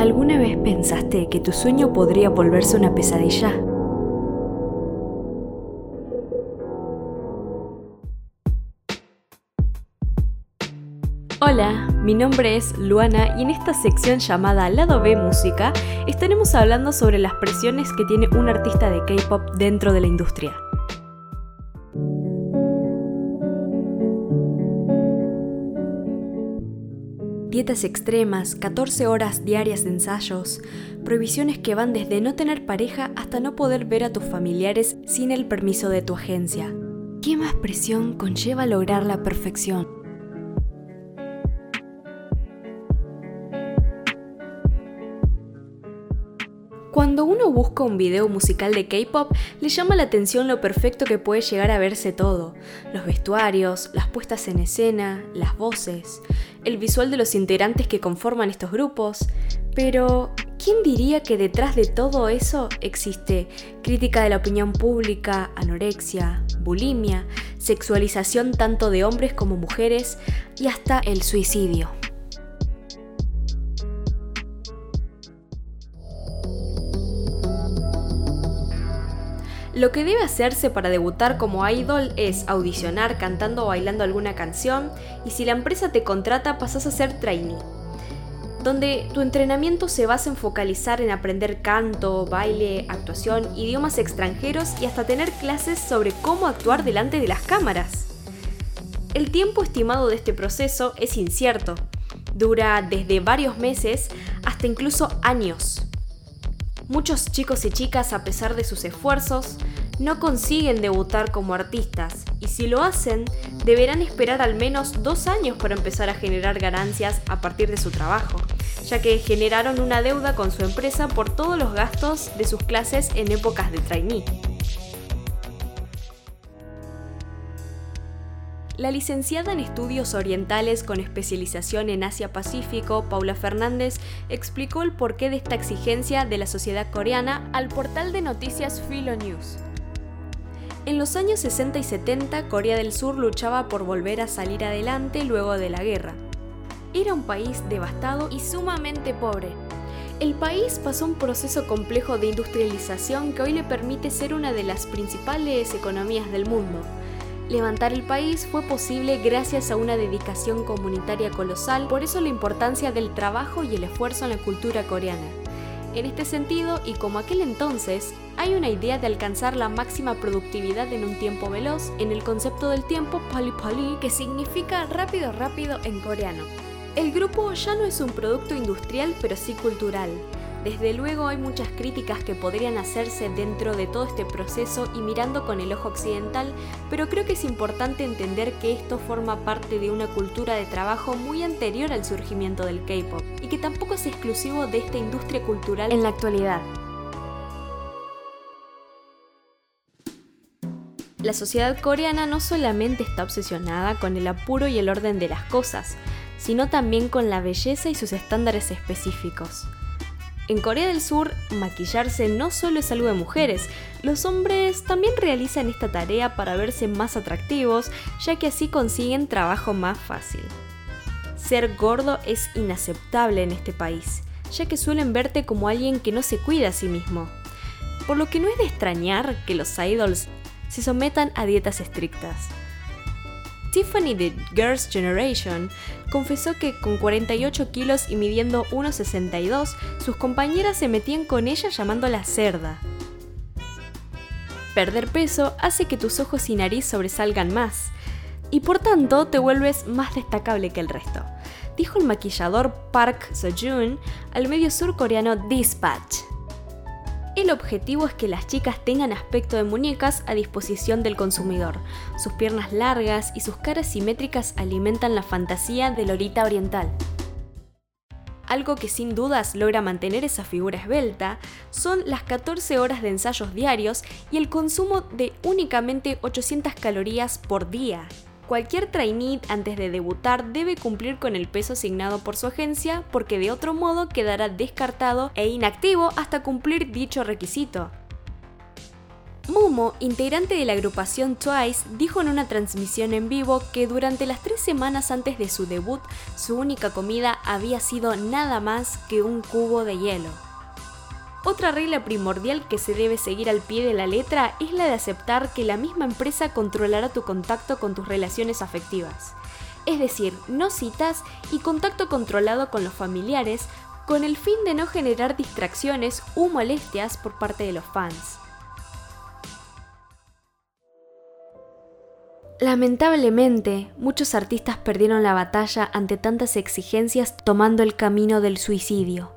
¿Alguna vez pensaste que tu sueño podría volverse una pesadilla? Hola, mi nombre es Luana y en esta sección llamada Lado B Música estaremos hablando sobre las presiones que tiene un artista de K-Pop dentro de la industria. Dietas extremas, 14 horas diarias de ensayos, prohibiciones que van desde no tener pareja hasta no poder ver a tus familiares sin el permiso de tu agencia. ¿Qué más presión conlleva lograr la perfección? Cuando uno busca un video musical de K-pop, le llama la atención lo perfecto que puede llegar a verse todo. Los vestuarios, las puestas en escena, las voces, el visual de los integrantes que conforman estos grupos. Pero, ¿quién diría que detrás de todo eso existe crítica de la opinión pública, anorexia, bulimia, sexualización tanto de hombres como mujeres y hasta el suicidio? Lo que debe hacerse para debutar como idol es audicionar cantando o bailando alguna canción y si la empresa te contrata pasas a ser trainee, donde tu entrenamiento se basa en focalizar en aprender canto, baile, actuación, idiomas extranjeros y hasta tener clases sobre cómo actuar delante de las cámaras. El tiempo estimado de este proceso es incierto, dura desde varios meses hasta incluso años. Muchos chicos y chicas, a pesar de sus esfuerzos, no consiguen debutar como artistas y si lo hacen, deberán esperar al menos dos años para empezar a generar ganancias a partir de su trabajo, ya que generaron una deuda con su empresa por todos los gastos de sus clases en épocas de trainee. La licenciada en Estudios Orientales con especialización en Asia-Pacífico, Paula Fernández, explicó el porqué de esta exigencia de la sociedad coreana al portal de noticias Philo News. En los años 60 y 70, Corea del Sur luchaba por volver a salir adelante luego de la guerra. Era un país devastado y sumamente pobre. El país pasó un proceso complejo de industrialización que hoy le permite ser una de las principales economías del mundo. Levantar el país fue posible gracias a una dedicación comunitaria colosal, por eso la importancia del trabajo y el esfuerzo en la cultura coreana. En este sentido, y como aquel entonces, hay una idea de alcanzar la máxima productividad en un tiempo veloz en el concepto del tiempo pali pali, que significa rápido rápido en coreano. El grupo ya no es un producto industrial, pero sí cultural. Desde luego hay muchas críticas que podrían hacerse dentro de todo este proceso y mirando con el ojo occidental, pero creo que es importante entender que esto forma parte de una cultura de trabajo muy anterior al surgimiento del K-Pop y que tampoco es exclusivo de esta industria cultural en la actualidad. La sociedad coreana no solamente está obsesionada con el apuro y el orden de las cosas, sino también con la belleza y sus estándares específicos. En Corea del Sur, maquillarse no solo es algo de mujeres, los hombres también realizan esta tarea para verse más atractivos, ya que así consiguen trabajo más fácil. Ser gordo es inaceptable en este país, ya que suelen verte como alguien que no se cuida a sí mismo. Por lo que no es de extrañar que los idols se sometan a dietas estrictas. Tiffany de Girls' Generation confesó que con 48 kilos y midiendo 1,62, sus compañeras se metían con ella llamándola cerda. Perder peso hace que tus ojos y nariz sobresalgan más, y por tanto te vuelves más destacable que el resto, dijo el maquillador Park Seo-joon al medio surcoreano Dispatch. El objetivo es que las chicas tengan aspecto de muñecas a disposición del consumidor. Sus piernas largas y sus caras simétricas alimentan la fantasía de Lolita oriental. Algo que sin dudas logra mantener esa figura esbelta son las 14 horas de ensayos diarios y el consumo de únicamente 800 calorías por día. Cualquier trainee antes de debutar debe cumplir con el peso asignado por su agencia porque de otro modo quedará descartado e inactivo hasta cumplir dicho requisito. Momo, integrante de la agrupación Twice, dijo en una transmisión en vivo que durante las tres semanas antes de su debut, su única comida había sido nada más que un cubo de hielo. Otra regla primordial que se debe seguir al pie de la letra es la de aceptar que la misma empresa controlará tu contacto con tus relaciones afectivas. Es decir, no citas y contacto controlado con los familiares con el fin de no generar distracciones u molestias por parte de los fans. Lamentablemente, muchos artistas perdieron la batalla ante tantas exigencias tomando el camino del suicidio.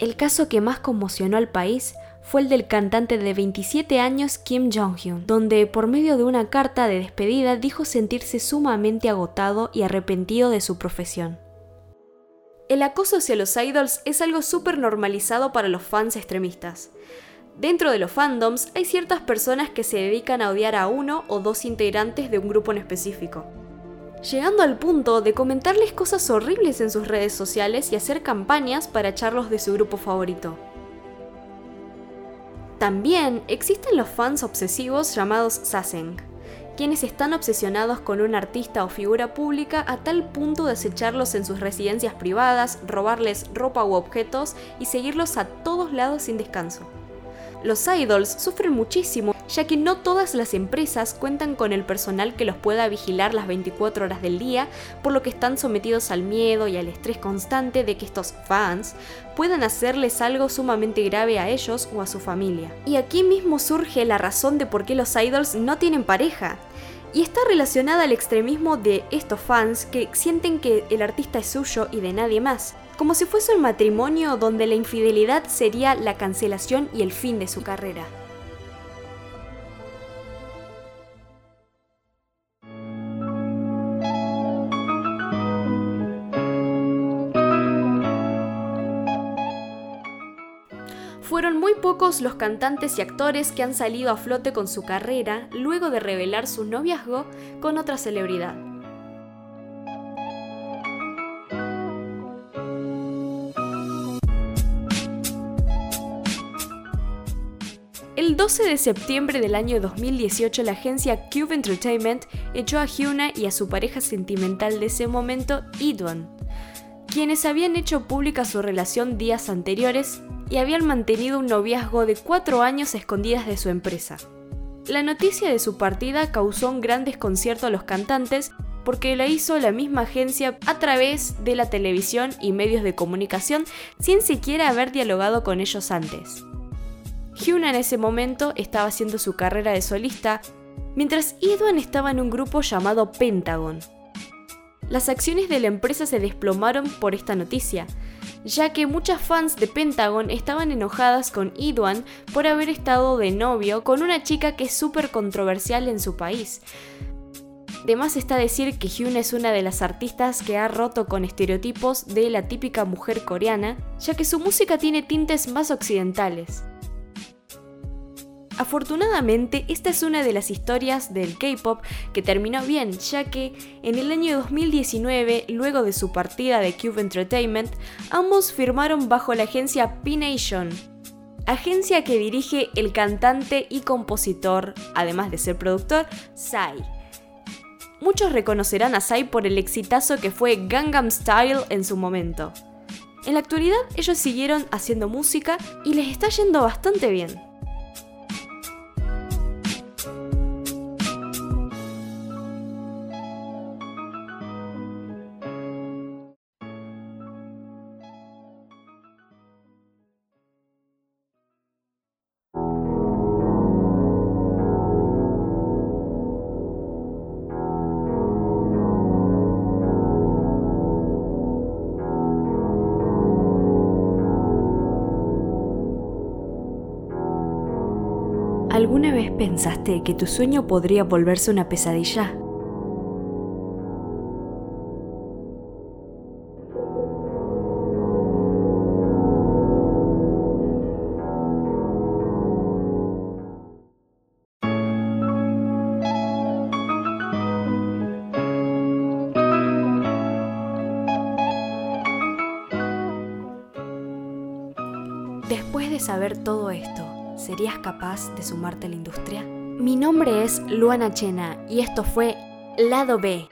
El caso que más conmocionó al país fue el del cantante de 27 años Kim Jong-hyun, donde por medio de una carta de despedida dijo sentirse sumamente agotado y arrepentido de su profesión. El acoso hacia los idols es algo súper normalizado para los fans extremistas. Dentro de los fandoms hay ciertas personas que se dedican a odiar a uno o dos integrantes de un grupo en específico llegando al punto de comentarles cosas horribles en sus redes sociales y hacer campañas para echarlos de su grupo favorito. También existen los fans obsesivos llamados Saseng, quienes están obsesionados con un artista o figura pública a tal punto de acecharlos en sus residencias privadas, robarles ropa u objetos y seguirlos a todos lados sin descanso. Los idols sufren muchísimo ya que no todas las empresas cuentan con el personal que los pueda vigilar las 24 horas del día, por lo que están sometidos al miedo y al estrés constante de que estos fans puedan hacerles algo sumamente grave a ellos o a su familia. Y aquí mismo surge la razón de por qué los idols no tienen pareja. Y está relacionada al extremismo de estos fans que sienten que el artista es suyo y de nadie más, como si fuese un matrimonio donde la infidelidad sería la cancelación y el fin de su carrera. Fueron muy pocos los cantantes y actores que han salido a flote con su carrera luego de revelar su noviazgo con otra celebridad. 12 de septiembre del año 2018 la agencia Cube Entertainment echó a Hyuna y a su pareja sentimental de ese momento, Idwan, quienes habían hecho pública su relación días anteriores y habían mantenido un noviazgo de cuatro años escondidas de su empresa. La noticia de su partida causó un gran desconcierto a los cantantes porque la hizo la misma agencia a través de la televisión y medios de comunicación sin siquiera haber dialogado con ellos antes. Hyuna en ese momento estaba haciendo su carrera de solista, mientras Idwan estaba en un grupo llamado Pentagon. Las acciones de la empresa se desplomaron por esta noticia, ya que muchas fans de Pentagon estaban enojadas con Idwan por haber estado de novio con una chica que es súper controversial en su país. Además está decir que Hyun es una de las artistas que ha roto con estereotipos de la típica mujer coreana, ya que su música tiene tintes más occidentales. Afortunadamente, esta es una de las historias del K-Pop que terminó bien, ya que en el año 2019, luego de su partida de Cube Entertainment, ambos firmaron bajo la agencia P-Nation, agencia que dirige el cantante y compositor, además de ser productor, Psy. Muchos reconocerán a Psy por el exitazo que fue Gangnam Style en su momento. En la actualidad ellos siguieron haciendo música y les está yendo bastante bien. ¿Alguna vez pensaste que tu sueño podría volverse una pesadilla? Después de saber todo esto, ¿serías capaz de sumarte a la industria? Mi nombre es Luana Chena y esto fue Lado B